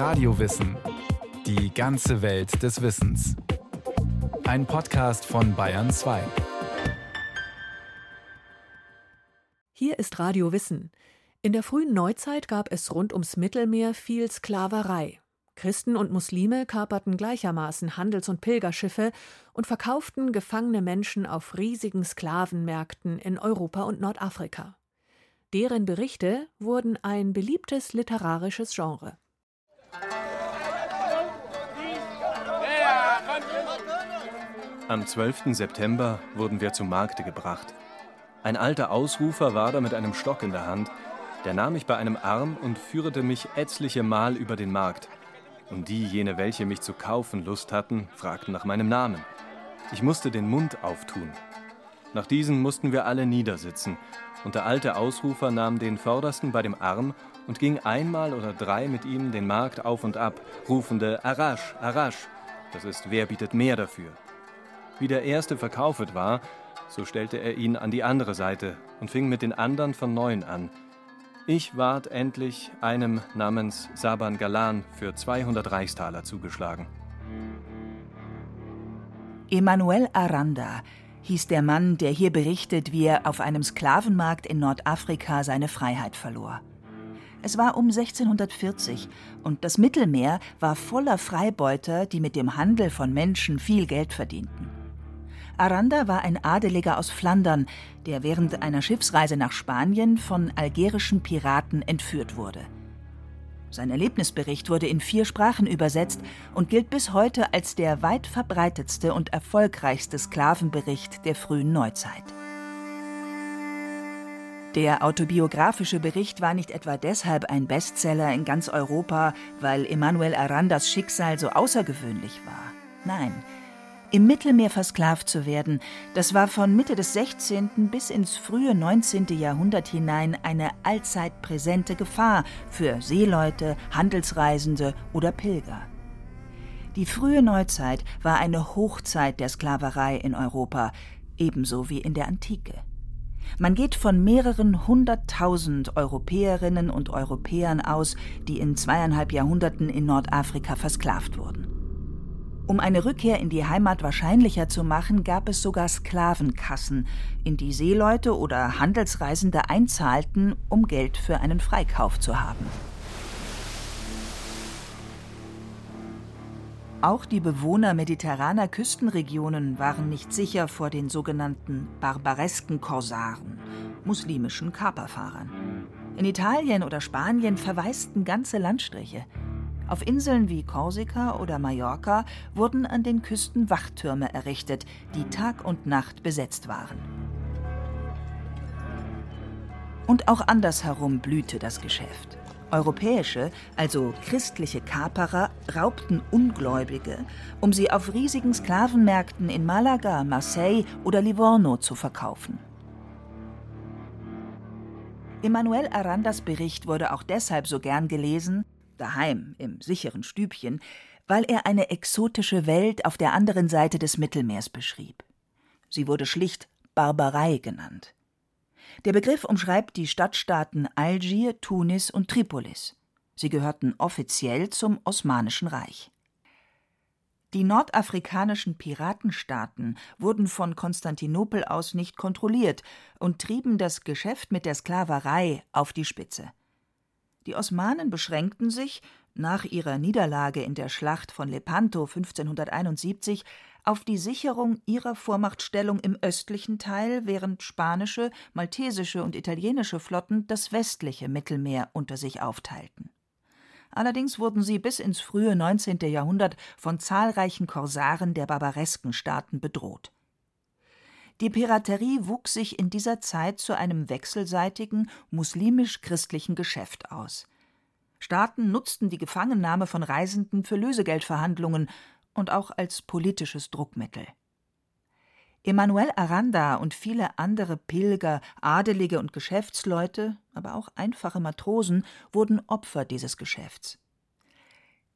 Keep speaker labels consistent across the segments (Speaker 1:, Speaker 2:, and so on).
Speaker 1: Radiowissen. Die ganze Welt des Wissens. Ein Podcast von Bayern 2.
Speaker 2: Hier ist Radio Wissen. In der frühen Neuzeit gab es rund ums Mittelmeer viel Sklaverei. Christen und Muslime kaperten gleichermaßen Handels- und Pilgerschiffe und verkauften gefangene Menschen auf riesigen Sklavenmärkten in Europa und Nordafrika. Deren Berichte wurden ein beliebtes literarisches Genre.
Speaker 3: Am 12. September wurden wir zum Markte gebracht. Ein alter Ausrufer war da mit einem Stock in der Hand. Der nahm mich bei einem Arm und führte mich etliche Mal über den Markt. Und die, jene, welche mich zu kaufen Lust hatten, fragten nach meinem Namen. Ich musste den Mund auftun. Nach diesen mussten wir alle niedersitzen, und der alte Ausrufer nahm den Vordersten bei dem Arm und ging einmal oder drei mit ihm den Markt auf und ab, rufende Arasch, Arasch, das ist, wer bietet mehr dafür. Wie der erste verkaufet war, so stellte er ihn an die andere Seite und fing mit den anderen von neuem an. Ich ward endlich einem namens Saban Galan für 200 Reichstaler zugeschlagen.
Speaker 4: Emanuel Aranda hieß der Mann, der hier berichtet, wie er auf einem Sklavenmarkt in Nordafrika seine Freiheit verlor. Es war um 1640 und das Mittelmeer war voller Freibeuter, die mit dem Handel von Menschen viel Geld verdienten. Aranda war ein Adeliger aus Flandern, der während einer Schiffsreise nach Spanien von algerischen Piraten entführt wurde. Sein Erlebnisbericht wurde in vier Sprachen übersetzt und gilt bis heute als der weit verbreitetste und erfolgreichste Sklavenbericht der frühen Neuzeit. Der autobiografische Bericht war nicht etwa deshalb ein Bestseller in ganz Europa, weil Emanuel Arandas Schicksal so außergewöhnlich war. Nein, im Mittelmeer versklavt zu werden, das war von Mitte des 16. bis ins frühe 19. Jahrhundert hinein eine allzeit präsente Gefahr für Seeleute, Handelsreisende oder Pilger. Die frühe Neuzeit war eine Hochzeit der Sklaverei in Europa, ebenso wie in der Antike. Man geht von mehreren hunderttausend Europäerinnen und Europäern aus, die in zweieinhalb Jahrhunderten in Nordafrika versklavt wurden. Um eine Rückkehr in die Heimat wahrscheinlicher zu machen, gab es sogar Sklavenkassen, in die Seeleute oder Handelsreisende einzahlten, um Geld für einen Freikauf zu haben. Auch die Bewohner mediterraner Küstenregionen waren nicht sicher vor den sogenannten barbaresken Korsaren, muslimischen Kaperfahrern. In Italien oder Spanien verwaisten ganze Landstriche. Auf Inseln wie Korsika oder Mallorca wurden an den Küsten Wachtürme errichtet, die Tag und Nacht besetzt waren. Und auch andersherum blühte das Geschäft. Europäische, also christliche Kaperer, raubten Ungläubige, um sie auf riesigen Sklavenmärkten in Malaga, Marseille oder Livorno zu verkaufen. Emanuel Arandas Bericht wurde auch deshalb so gern gelesen, daheim im sicheren Stübchen, weil er eine exotische Welt auf der anderen Seite des Mittelmeers beschrieb. Sie wurde schlicht Barbarei genannt. Der Begriff umschreibt die Stadtstaaten Algier, Tunis und Tripolis. Sie gehörten offiziell zum Osmanischen Reich. Die nordafrikanischen Piratenstaaten wurden von Konstantinopel aus nicht kontrolliert und trieben das Geschäft mit der Sklaverei auf die Spitze. Die Osmanen beschränkten sich, nach ihrer Niederlage in der Schlacht von Lepanto 1571, auf die Sicherung ihrer Vormachtstellung im östlichen Teil, während spanische, maltesische und italienische Flotten das westliche Mittelmeer unter sich aufteilten. Allerdings wurden sie bis ins frühe 19. Jahrhundert von zahlreichen Korsaren der barbaresken Staaten bedroht. Die Piraterie wuchs sich in dieser Zeit zu einem wechselseitigen muslimisch-christlichen Geschäft aus. Staaten nutzten die Gefangennahme von Reisenden für Lösegeldverhandlungen und auch als politisches Druckmittel. Emanuel Aranda und viele andere Pilger, Adelige und Geschäftsleute, aber auch einfache Matrosen wurden Opfer dieses Geschäfts.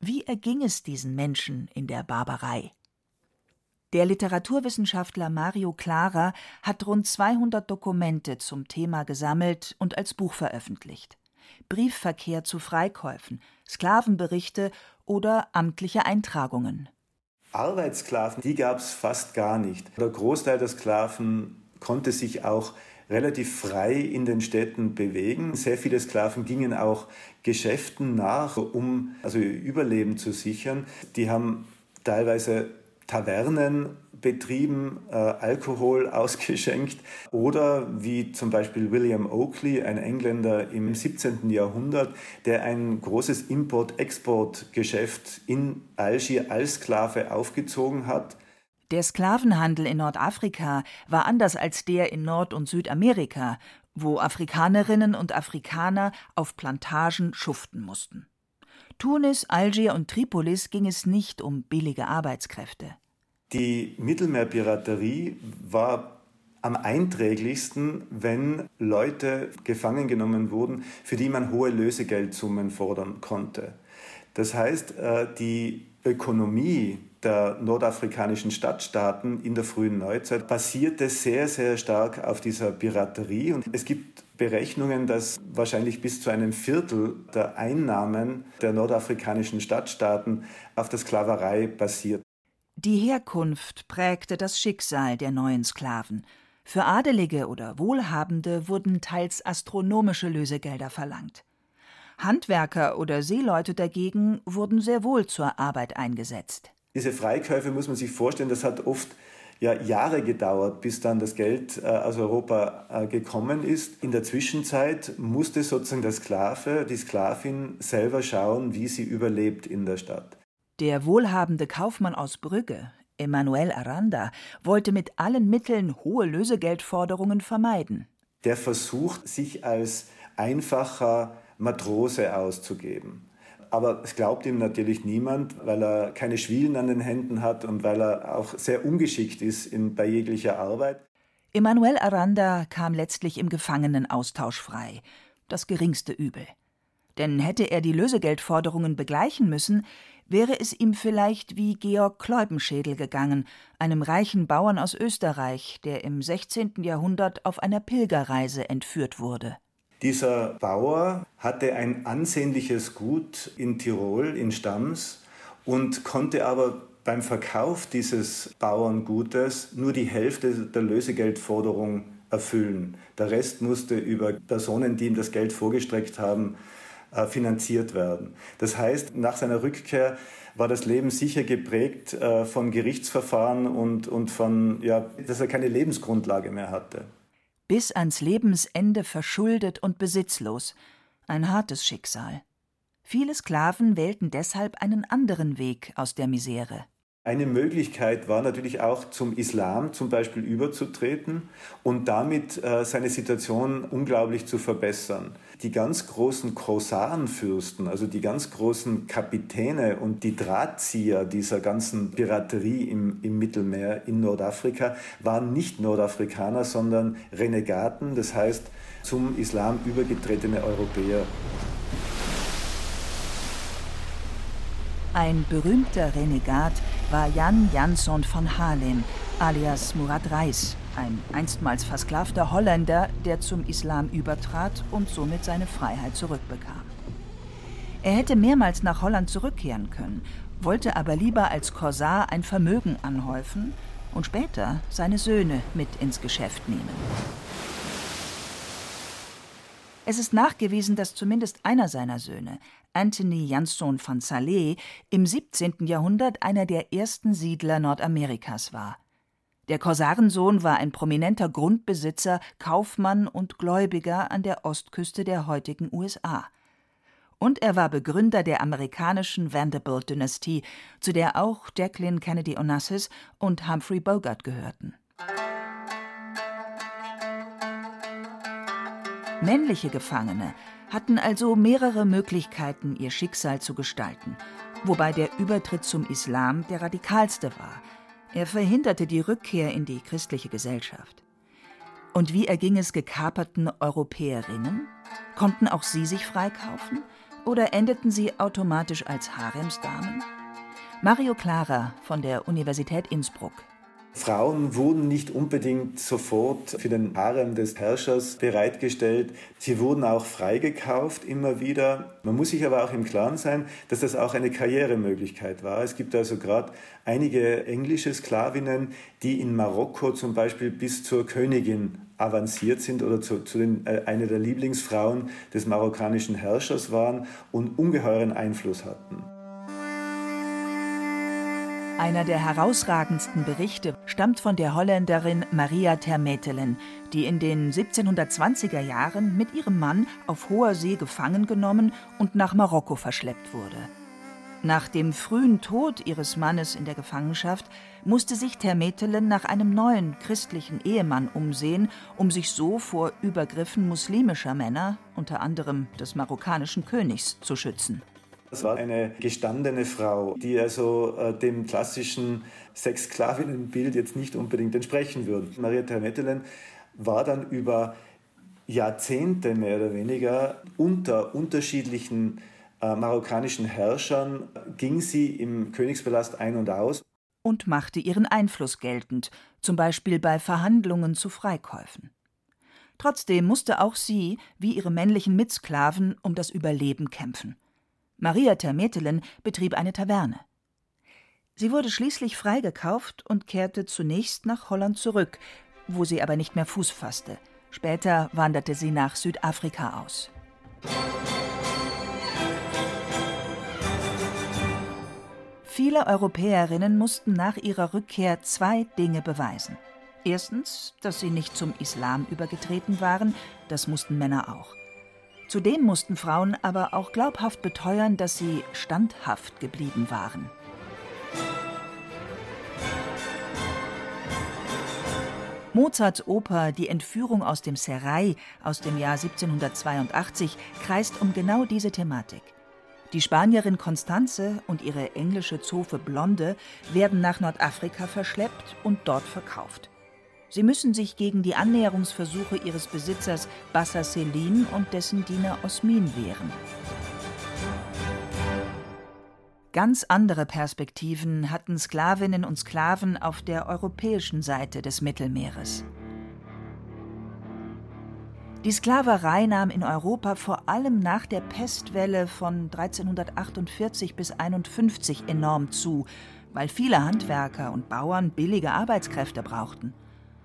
Speaker 4: Wie erging es diesen Menschen in der Barbarei? Der Literaturwissenschaftler Mario Clara hat rund 200 Dokumente zum Thema gesammelt und als Buch veröffentlicht. Briefverkehr zu Freikäufen, Sklavenberichte oder amtliche Eintragungen.
Speaker 5: Arbeitssklaven, die gab es fast gar nicht. Der Großteil der Sklaven konnte sich auch relativ frei in den Städten bewegen. Sehr viele Sklaven gingen auch Geschäften nach, um also ihr Überleben zu sichern. Die haben teilweise Tavernen betrieben, äh, Alkohol ausgeschenkt oder wie zum Beispiel William Oakley, ein Engländer im 17. Jahrhundert, der ein großes Import-Export-Geschäft in Algier als Sklave aufgezogen hat.
Speaker 4: Der Sklavenhandel in Nordafrika war anders als der in Nord- und Südamerika, wo Afrikanerinnen und Afrikaner auf Plantagen schuften mussten. Tunis, Algier und Tripolis ging es nicht um billige Arbeitskräfte.
Speaker 5: Die Mittelmeerpiraterie war am einträglichsten, wenn Leute gefangen genommen wurden, für die man hohe Lösegeldsummen fordern konnte. Das heißt, äh, die Ökonomie der nordafrikanischen Stadtstaaten in der frühen Neuzeit basierte sehr, sehr stark auf dieser Piraterie. Und es gibt Berechnungen, dass wahrscheinlich bis zu einem Viertel der Einnahmen der nordafrikanischen Stadtstaaten auf der Sklaverei basiert.
Speaker 4: Die Herkunft prägte das Schicksal der neuen Sklaven. Für Adelige oder Wohlhabende wurden teils astronomische Lösegelder verlangt. Handwerker oder Seeleute dagegen wurden sehr wohl zur Arbeit eingesetzt.
Speaker 5: Diese Freikäufe muss man sich vorstellen, das hat oft ja, Jahre gedauert, bis dann das Geld äh, aus Europa äh, gekommen ist. In der Zwischenzeit musste sozusagen der Sklave, die Sklavin selber schauen, wie sie überlebt in der Stadt.
Speaker 4: Der wohlhabende Kaufmann aus Brügge, Emanuel Aranda, wollte mit allen Mitteln hohe Lösegeldforderungen vermeiden.
Speaker 5: Der versucht, sich als einfacher Matrose auszugeben. Aber es glaubt ihm natürlich niemand, weil er keine Schwielen an den Händen hat und weil er auch sehr ungeschickt ist in, bei jeglicher Arbeit.
Speaker 4: Emanuel Aranda kam letztlich im Gefangenenaustausch frei. Das geringste Übel. Denn hätte er die Lösegeldforderungen begleichen müssen, wäre es ihm vielleicht wie Georg Kleubenschädel gegangen, einem reichen Bauern aus Österreich, der im 16. Jahrhundert auf einer Pilgerreise entführt wurde.
Speaker 5: Dieser Bauer hatte ein ansehnliches Gut in Tirol, in Stams, und konnte aber beim Verkauf dieses Bauerngutes nur die Hälfte der Lösegeldforderung erfüllen. Der Rest musste über Personen, die ihm das Geld vorgestreckt haben, äh, finanziert werden. Das heißt, nach seiner Rückkehr war das Leben sicher geprägt äh, von Gerichtsverfahren und, und von, ja, dass er keine Lebensgrundlage mehr hatte
Speaker 4: bis ans Lebensende verschuldet und besitzlos, ein hartes Schicksal. Viele Sklaven wählten deshalb einen anderen Weg aus der Misere.
Speaker 5: Eine Möglichkeit war natürlich auch zum Islam zum Beispiel überzutreten und damit äh, seine Situation unglaublich zu verbessern. Die ganz großen Korsarenfürsten, also die ganz großen Kapitäne und die Drahtzieher dieser ganzen Piraterie im, im Mittelmeer in Nordafrika waren nicht Nordafrikaner, sondern Renegaten, das heißt zum Islam übergetretene Europäer.
Speaker 4: Ein berühmter Renegat war Jan Jansson von Haarlem, alias Murat Reis, ein einstmals versklavter Holländer, der zum Islam übertrat und somit seine Freiheit zurückbekam. Er hätte mehrmals nach Holland zurückkehren können, wollte aber lieber als Korsar ein Vermögen anhäufen und später seine Söhne mit ins Geschäft nehmen. Es ist nachgewiesen, dass zumindest einer seiner Söhne, Anthony Jansson von Salé, im 17. Jahrhundert einer der ersten Siedler Nordamerikas war. Der Korsarensohn war ein prominenter Grundbesitzer, Kaufmann und Gläubiger an der Ostküste der heutigen USA. Und er war Begründer der amerikanischen Vanderbilt-Dynastie, zu der auch Jacqueline Kennedy Onassis und Humphrey Bogart gehörten. Männliche Gefangene hatten also mehrere Möglichkeiten, ihr Schicksal zu gestalten, wobei der Übertritt zum Islam der radikalste war. Er verhinderte die Rückkehr in die christliche Gesellschaft. Und wie erging es gekaperten Europäerinnen? Konnten auch sie sich freikaufen? Oder endeten sie automatisch als Haremsdamen? Mario Clara von der Universität Innsbruck
Speaker 5: Frauen wurden nicht unbedingt sofort für den Harem des Herrschers bereitgestellt. Sie wurden auch freigekauft immer wieder. Man muss sich aber auch im Klaren sein, dass das auch eine Karrieremöglichkeit war. Es gibt also gerade einige englische Sklavinnen, die in Marokko zum Beispiel bis zur Königin avanciert sind oder zu, zu den, äh, eine der Lieblingsfrauen des marokkanischen Herrschers waren und ungeheuren Einfluss hatten.
Speaker 4: Einer der herausragendsten Berichte stammt von der Holländerin Maria Termetelen, die in den 1720er Jahren mit ihrem Mann auf hoher See gefangen genommen und nach Marokko verschleppt wurde. Nach dem frühen Tod ihres Mannes in der Gefangenschaft musste sich Termetelen nach einem neuen christlichen Ehemann umsehen, um sich so vor Übergriffen muslimischer Männer, unter anderem des marokkanischen Königs, zu schützen.
Speaker 5: Das war eine gestandene Frau, die also äh, dem klassischen Sexsklavinnenbild jetzt nicht unbedingt entsprechen würde. Maria Termetelen war dann über Jahrzehnte mehr oder weniger unter unterschiedlichen äh, marokkanischen Herrschern, ging sie im Königspalast ein und aus.
Speaker 4: Und machte ihren Einfluss geltend, zum Beispiel bei Verhandlungen zu Freikäufen. Trotzdem musste auch sie, wie ihre männlichen Mitsklaven, um das Überleben kämpfen. Maria Termetelen betrieb eine Taverne. Sie wurde schließlich freigekauft und kehrte zunächst nach Holland zurück, wo sie aber nicht mehr Fuß fasste. Später wanderte sie nach Südafrika aus. Viele Europäerinnen mussten nach ihrer Rückkehr zwei Dinge beweisen. Erstens, dass sie nicht zum Islam übergetreten waren, das mussten Männer auch. Zudem mussten Frauen aber auch glaubhaft beteuern, dass sie standhaft geblieben waren. Mozarts Oper Die Entführung aus dem Serai aus dem Jahr 1782 kreist um genau diese Thematik. Die Spanierin Constanze und ihre englische Zofe Blonde werden nach Nordafrika verschleppt und dort verkauft. Sie müssen sich gegen die Annäherungsversuche ihres Besitzers Bassa Selim und dessen Diener Osmin wehren. Ganz andere Perspektiven hatten Sklavinnen und Sklaven auf der europäischen Seite des Mittelmeeres. Die Sklaverei nahm in Europa vor allem nach der Pestwelle von 1348 bis 51 enorm zu, weil viele Handwerker und Bauern billige Arbeitskräfte brauchten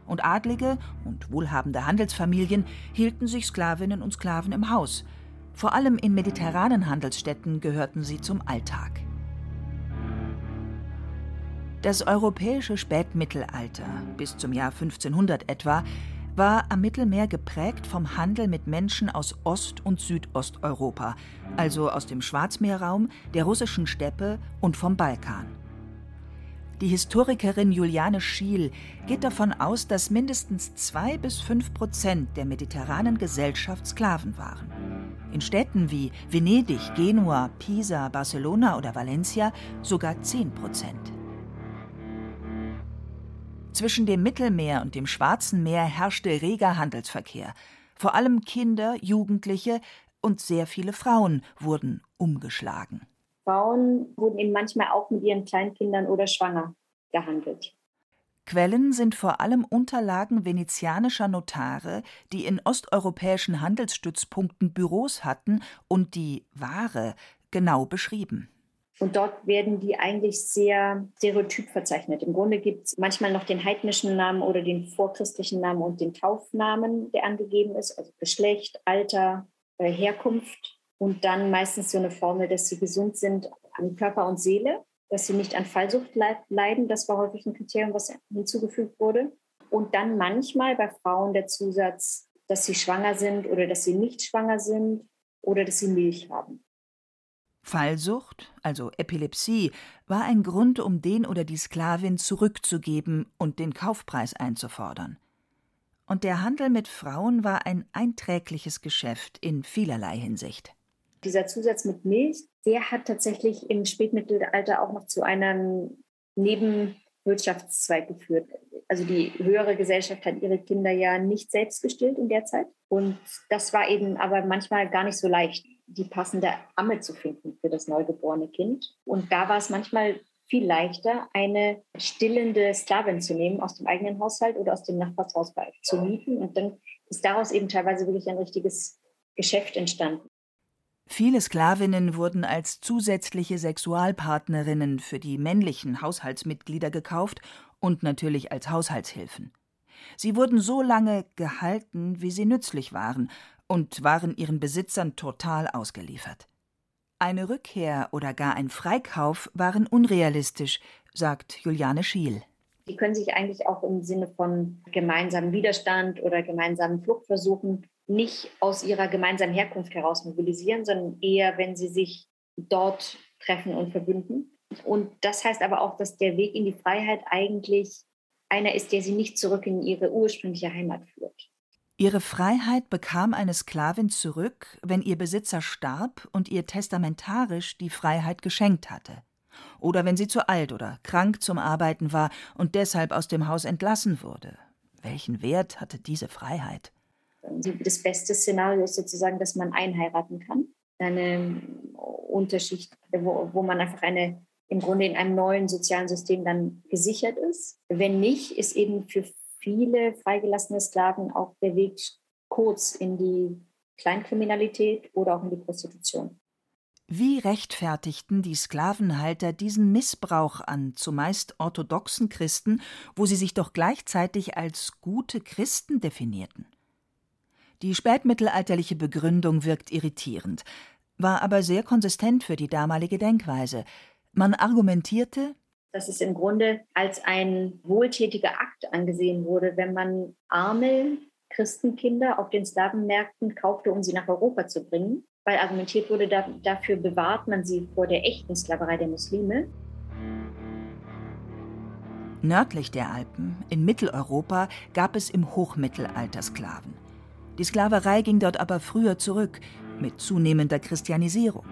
Speaker 4: und Adlige und wohlhabende Handelsfamilien hielten sich Sklavinnen und Sklaven im Haus. Vor allem in mediterranen Handelsstädten gehörten sie zum Alltag. Das europäische Spätmittelalter bis zum Jahr 1500 etwa war am Mittelmeer geprägt vom Handel mit Menschen aus Ost- und Südosteuropa, also aus dem Schwarzmeerraum, der russischen Steppe und vom Balkan. Die Historikerin Juliane Schiel geht davon aus, dass mindestens zwei bis fünf Prozent der mediterranen Gesellschaft Sklaven waren. In Städten wie Venedig, Genua, Pisa, Barcelona oder Valencia sogar zehn Prozent. Zwischen dem Mittelmeer und dem Schwarzen Meer herrschte reger Handelsverkehr. Vor allem Kinder, Jugendliche und sehr viele Frauen wurden umgeschlagen.
Speaker 6: Frauen wurden eben manchmal auch mit ihren Kleinkindern oder schwanger gehandelt.
Speaker 4: Quellen sind vor allem Unterlagen venezianischer Notare, die in osteuropäischen Handelsstützpunkten Büros hatten und die Ware genau beschrieben.
Speaker 6: Und dort werden die eigentlich sehr stereotyp verzeichnet. Im Grunde gibt es manchmal noch den heidnischen Namen oder den vorchristlichen Namen und den Taufnamen, der angegeben ist, also Geschlecht, Alter, äh, Herkunft und dann meistens so eine Formel, dass sie gesund sind an Körper und Seele, dass sie nicht an Fallsucht leiden. Das war häufig ein Kriterium, was hinzugefügt wurde. Und dann manchmal bei Frauen der Zusatz, dass sie schwanger sind oder dass sie nicht schwanger sind oder dass sie Milch haben.
Speaker 4: Fallsucht, also Epilepsie, war ein Grund, um den oder die Sklavin zurückzugeben und den Kaufpreis einzufordern. Und der Handel mit Frauen war ein einträgliches Geschäft in vielerlei Hinsicht.
Speaker 6: Dieser Zusatz mit Milch, der hat tatsächlich im Spätmittelalter auch noch zu einem Nebenwirtschaftszweig geführt. Also die höhere Gesellschaft hat ihre Kinder ja nicht selbst gestillt in der Zeit. Und das war eben aber manchmal gar nicht so leicht, die passende Amme zu finden für das neugeborene Kind. Und da war es manchmal viel leichter, eine stillende Sklavin zu nehmen aus dem eigenen Haushalt oder aus dem Nachbarshaus zu mieten. Und dann ist daraus eben teilweise wirklich ein richtiges Geschäft entstanden.
Speaker 4: Viele Sklavinnen wurden als zusätzliche Sexualpartnerinnen für die männlichen Haushaltsmitglieder gekauft und natürlich als Haushaltshilfen. Sie wurden so lange gehalten, wie sie nützlich waren, und waren ihren Besitzern total ausgeliefert. Eine Rückkehr oder gar ein Freikauf waren unrealistisch, sagt Juliane Schiel.
Speaker 6: Die können sich eigentlich auch im Sinne von gemeinsamen Widerstand oder gemeinsamen Fluchtversuchen nicht aus ihrer gemeinsamen Herkunft heraus mobilisieren, sondern eher, wenn sie sich dort treffen und verbünden. Und das heißt aber auch, dass der Weg in die Freiheit eigentlich einer ist, der sie nicht zurück in ihre ursprüngliche Heimat führt.
Speaker 4: Ihre Freiheit bekam eine Sklavin zurück, wenn ihr Besitzer starb und ihr testamentarisch die Freiheit geschenkt hatte. Oder wenn sie zu alt oder krank zum Arbeiten war und deshalb aus dem Haus entlassen wurde. Welchen Wert hatte diese Freiheit?
Speaker 6: Das beste Szenario ist sozusagen, dass man einheiraten kann. Eine Unterschicht, wo, wo man einfach eine im Grunde in einem neuen sozialen System dann gesichert ist. Wenn nicht, ist eben für viele freigelassene Sklaven auch der Weg kurz in die Kleinkriminalität oder auch in die Prostitution.
Speaker 4: Wie rechtfertigten die Sklavenhalter diesen Missbrauch an zumeist orthodoxen Christen, wo sie sich doch gleichzeitig als gute Christen definierten? Die spätmittelalterliche Begründung wirkt irritierend, war aber sehr konsistent für die damalige Denkweise. Man argumentierte,
Speaker 6: dass es im Grunde als ein wohltätiger Akt angesehen wurde, wenn man arme Christenkinder auf den Slawenmärkten kaufte, um sie nach Europa zu bringen, weil argumentiert wurde, da, dafür bewahrt man sie vor der echten Sklaverei der Muslime.
Speaker 4: Nördlich der Alpen, in Mitteleuropa, gab es im Hochmittelalter Sklaven. Die Sklaverei ging dort aber früher zurück, mit zunehmender Christianisierung.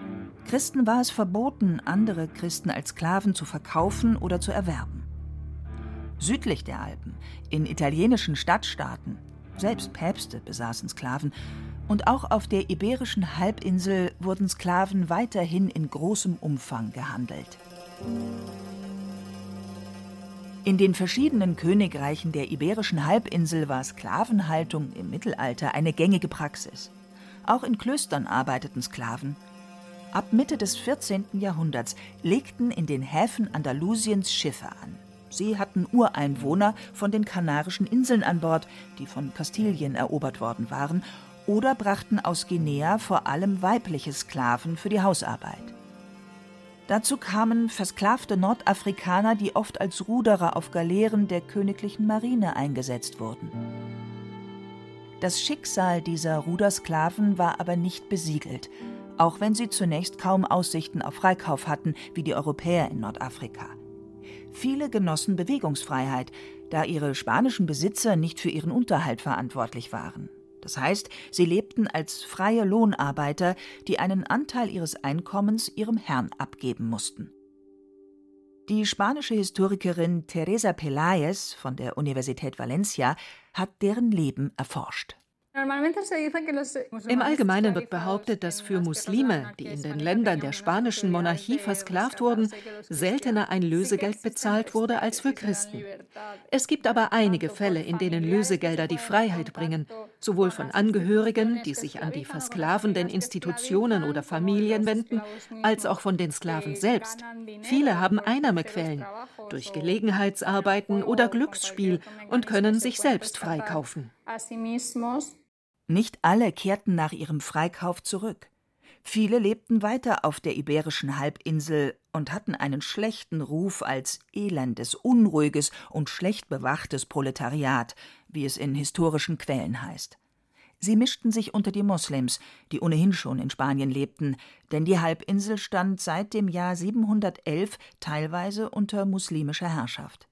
Speaker 4: Christen war es verboten, andere Christen als Sklaven zu verkaufen oder zu erwerben. Südlich der Alpen, in italienischen Stadtstaaten, selbst Päpste besaßen Sklaven, und auch auf der iberischen Halbinsel wurden Sklaven weiterhin in großem Umfang gehandelt. In den verschiedenen Königreichen der iberischen Halbinsel war Sklavenhaltung im Mittelalter eine gängige Praxis. Auch in Klöstern arbeiteten Sklaven. Ab Mitte des 14. Jahrhunderts legten in den Häfen Andalusiens Schiffe an. Sie hatten Ureinwohner von den Kanarischen Inseln an Bord, die von Kastilien erobert worden waren, oder brachten aus Guinea vor allem weibliche Sklaven für die Hausarbeit. Dazu kamen versklavte Nordafrikaner, die oft als Ruderer auf Galeeren der königlichen Marine eingesetzt wurden. Das Schicksal dieser Rudersklaven war aber nicht besiegelt, auch wenn sie zunächst kaum Aussichten auf Freikauf hatten, wie die Europäer in Nordafrika. Viele genossen Bewegungsfreiheit, da ihre spanischen Besitzer nicht für ihren Unterhalt verantwortlich waren. Das heißt, sie lebten als freie Lohnarbeiter, die einen Anteil ihres Einkommens ihrem Herrn abgeben mussten. Die spanische Historikerin Teresa Peláez von der Universität Valencia hat deren Leben erforscht.
Speaker 2: Im Allgemeinen wird behauptet, dass für Muslime, die in den Ländern der spanischen Monarchie versklavt wurden, seltener ein Lösegeld bezahlt wurde als für Christen. Es gibt aber einige Fälle, in denen Lösegelder die Freiheit bringen, sowohl von Angehörigen, die sich an die versklavenden Institutionen oder Familien wenden, als auch von den Sklaven selbst. Viele haben Einnahmequellen durch Gelegenheitsarbeiten oder Glücksspiel und können sich selbst freikaufen.
Speaker 4: Nicht alle kehrten nach ihrem Freikauf zurück. Viele lebten weiter auf der iberischen Halbinsel und hatten einen schlechten Ruf als elendes, unruhiges und schlecht bewachtes Proletariat, wie es in historischen Quellen heißt. Sie mischten sich unter die Moslems, die ohnehin schon in Spanien lebten, denn die Halbinsel stand seit dem Jahr 711 teilweise unter muslimischer Herrschaft.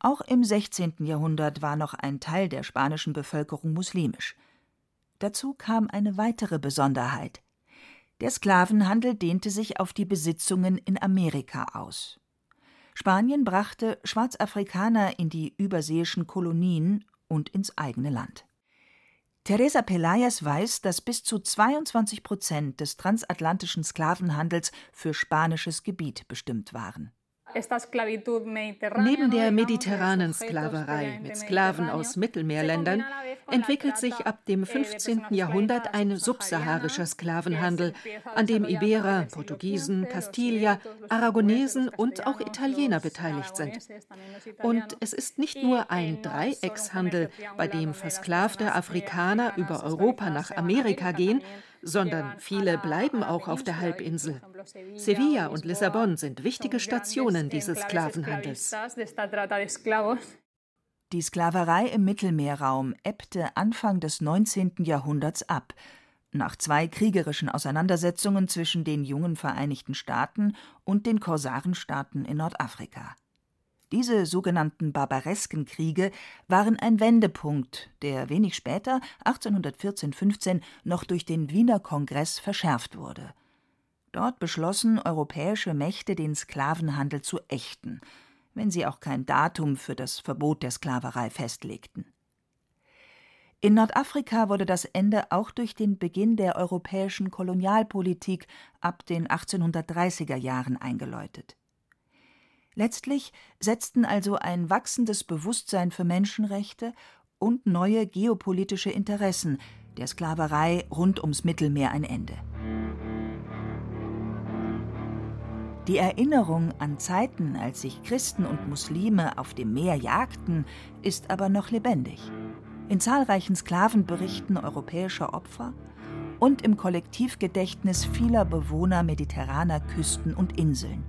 Speaker 4: Auch im 16. Jahrhundert war noch ein Teil der spanischen Bevölkerung muslimisch. Dazu kam eine weitere Besonderheit. Der Sklavenhandel dehnte sich auf die Besitzungen in Amerika aus. Spanien brachte Schwarzafrikaner in die überseeischen Kolonien und ins eigene Land. Teresa Pelayas weiß, dass bis zu 22 Prozent des transatlantischen Sklavenhandels für spanisches Gebiet bestimmt waren.
Speaker 7: Neben der mediterranen Sklaverei mit Sklaven aus Mittelmeerländern entwickelt sich ab dem 15. Jahrhundert ein subsaharischer Sklavenhandel, an dem Iberer, Portugiesen, Kastilier, Aragonesen und auch Italiener beteiligt sind. Und es ist nicht nur ein Dreieckshandel, bei dem versklavte Afrikaner über Europa nach Amerika gehen, sondern viele bleiben auch auf der Halbinsel. Sevilla und Lissabon sind wichtige Stationen dieses Sklavenhandels.
Speaker 4: Die Sklaverei im Mittelmeerraum ebbte Anfang des 19. Jahrhunderts ab, nach zwei kriegerischen Auseinandersetzungen zwischen den jungen Vereinigten Staaten und den Korsarenstaaten in Nordafrika. Diese sogenannten Barbareskenkriege waren ein Wendepunkt, der wenig später, 1814-15, noch durch den Wiener Kongress verschärft wurde. Dort beschlossen europäische Mächte, den Sklavenhandel zu ächten, wenn sie auch kein Datum für das Verbot der Sklaverei festlegten. In Nordafrika wurde das Ende auch durch den Beginn der europäischen Kolonialpolitik ab den 1830er Jahren eingeläutet. Letztlich setzten also ein wachsendes Bewusstsein für Menschenrechte und neue geopolitische Interessen der Sklaverei rund ums Mittelmeer ein Ende. Die Erinnerung an Zeiten, als sich Christen und Muslime auf dem Meer jagten, ist aber noch lebendig. In zahlreichen Sklavenberichten europäischer Opfer und im Kollektivgedächtnis vieler Bewohner mediterraner Küsten und Inseln.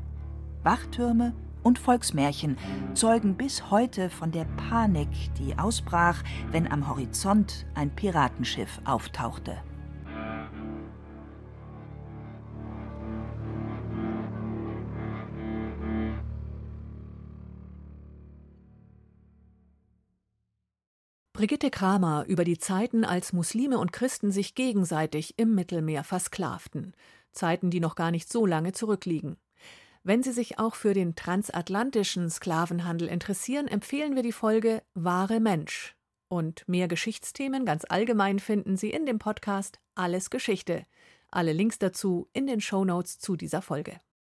Speaker 4: Wachtürme und Volksmärchen zeugen bis heute von der Panik, die ausbrach, wenn am Horizont ein Piratenschiff auftauchte.
Speaker 2: Brigitte Kramer über die Zeiten, als Muslime und Christen sich gegenseitig im Mittelmeer versklavten. Zeiten, die noch gar nicht so lange zurückliegen. Wenn Sie sich auch für den transatlantischen Sklavenhandel interessieren, empfehlen wir die Folge Wahre Mensch. Und mehr Geschichtsthemen ganz allgemein finden Sie in dem Podcast Alles Geschichte. Alle Links dazu in den Shownotes zu dieser Folge.